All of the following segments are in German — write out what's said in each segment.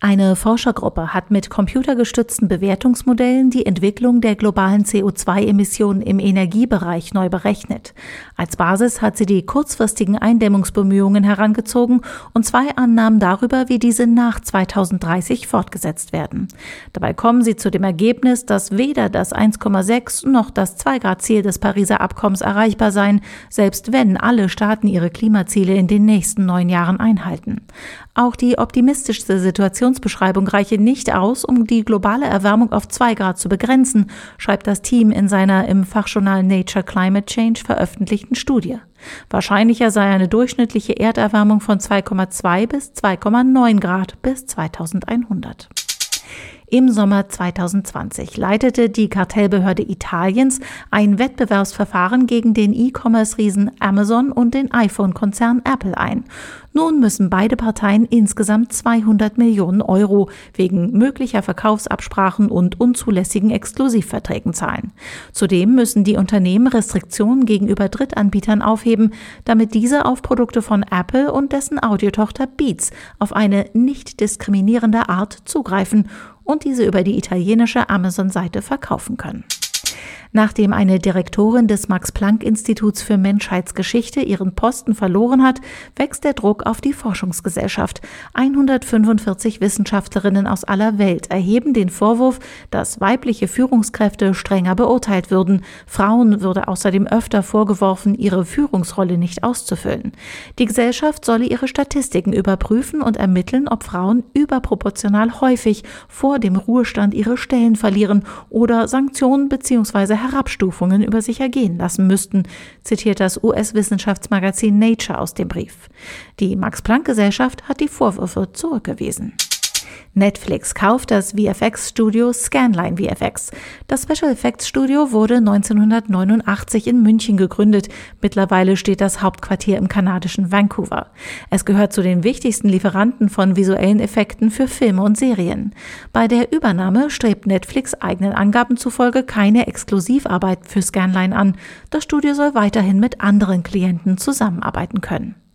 Eine Forschergruppe hat mit computergestützten Bewertungsmodellen die Entwicklung der globalen CO2-Emissionen im Energiebereich neu berechnet. Als Basis hat sie die kurzfristigen Eindämmungsbemühungen herangezogen und zwei Annahmen darüber, wie diese nach 2030 fortgesetzt werden. Dabei kommen sie zu dem Ergebnis, dass weder das 1,6 noch das 2-Grad-Ziel des Pariser Abkommens erreichbar seien, selbst wenn alle Staaten ihre Klimaziele in den nächsten neun Jahren einhalten. Auch die optimistischste Situationsbeschreibung reiche nicht aus, um die globale Erwärmung auf zwei Grad zu begrenzen, schreibt das Team in seiner im Fachjournal Nature Climate Change veröffentlichten Studie. Wahrscheinlicher sei eine durchschnittliche Erderwärmung von 2,2 bis 2,9 Grad bis 2100. Im Sommer 2020 leitete die Kartellbehörde Italiens ein Wettbewerbsverfahren gegen den E-Commerce-Riesen Amazon und den iPhone-Konzern Apple ein. Nun müssen beide Parteien insgesamt 200 Millionen Euro wegen möglicher Verkaufsabsprachen und unzulässigen Exklusivverträgen zahlen. Zudem müssen die Unternehmen Restriktionen gegenüber Drittanbietern aufheben, damit diese auf Produkte von Apple und dessen Audiotochter Beats auf eine nicht diskriminierende Art zugreifen und diese über die italienische Amazon-Seite verkaufen können. Nachdem eine Direktorin des Max-Planck-Instituts für Menschheitsgeschichte ihren Posten verloren hat, wächst der Druck auf die Forschungsgesellschaft. 145 Wissenschaftlerinnen aus aller Welt erheben den Vorwurf, dass weibliche Führungskräfte strenger beurteilt würden. Frauen würde außerdem öfter vorgeworfen, ihre Führungsrolle nicht auszufüllen. Die Gesellschaft solle ihre Statistiken überprüfen und ermitteln, ob Frauen überproportional häufig vor dem Ruhestand ihre Stellen verlieren oder Sanktionen bzw. Herabstufungen über sich ergehen lassen müssten, zitiert das US-Wissenschaftsmagazin Nature aus dem Brief. Die Max-Planck-Gesellschaft hat die Vorwürfe zurückgewiesen. Netflix kauft das VFX-Studio Scanline VFX. Das Special Effects Studio wurde 1989 in München gegründet. Mittlerweile steht das Hauptquartier im kanadischen Vancouver. Es gehört zu den wichtigsten Lieferanten von visuellen Effekten für Filme und Serien. Bei der Übernahme strebt Netflix eigenen Angaben zufolge keine Exklusivarbeit für Scanline an. Das Studio soll weiterhin mit anderen Klienten zusammenarbeiten können.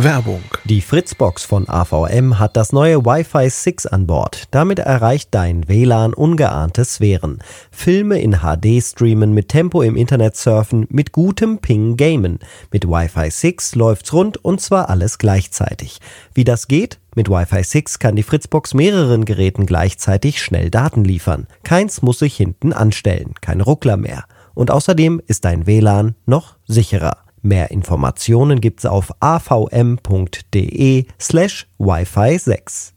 Werbung. Die Fritzbox von AVM hat das neue Wi-Fi 6 an Bord. Damit erreicht dein WLAN ungeahnte Sphären. Filme in HD streamen, mit Tempo im Internet surfen, mit gutem Ping gamen. Mit Wi-Fi 6 läuft's rund und zwar alles gleichzeitig. Wie das geht? Mit Wi-Fi 6 kann die Fritzbox mehreren Geräten gleichzeitig schnell Daten liefern. Keins muss sich hinten anstellen, kein Ruckler mehr. Und außerdem ist dein WLAN noch sicherer. Mehr Informationen gibt's auf avm.de slash Wi-Fi 6.